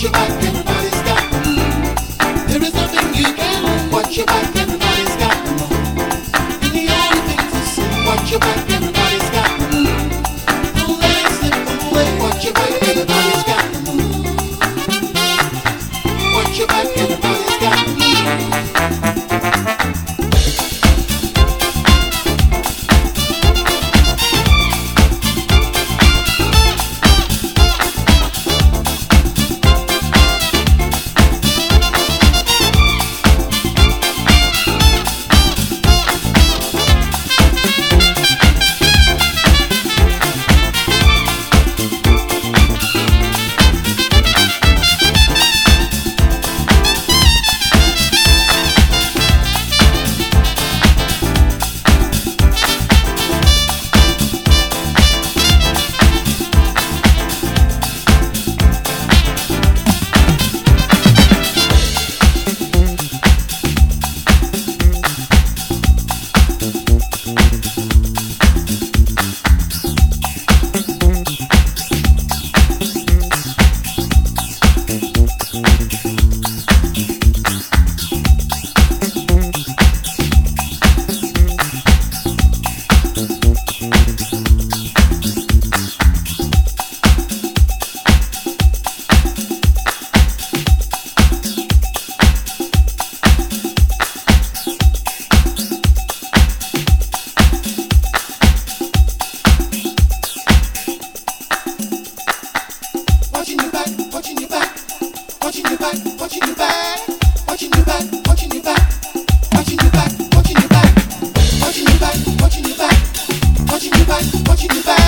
Watch your back, Everybody's got. There is nothing you can do. Watch your back. you to find.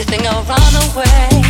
You think I'll run away?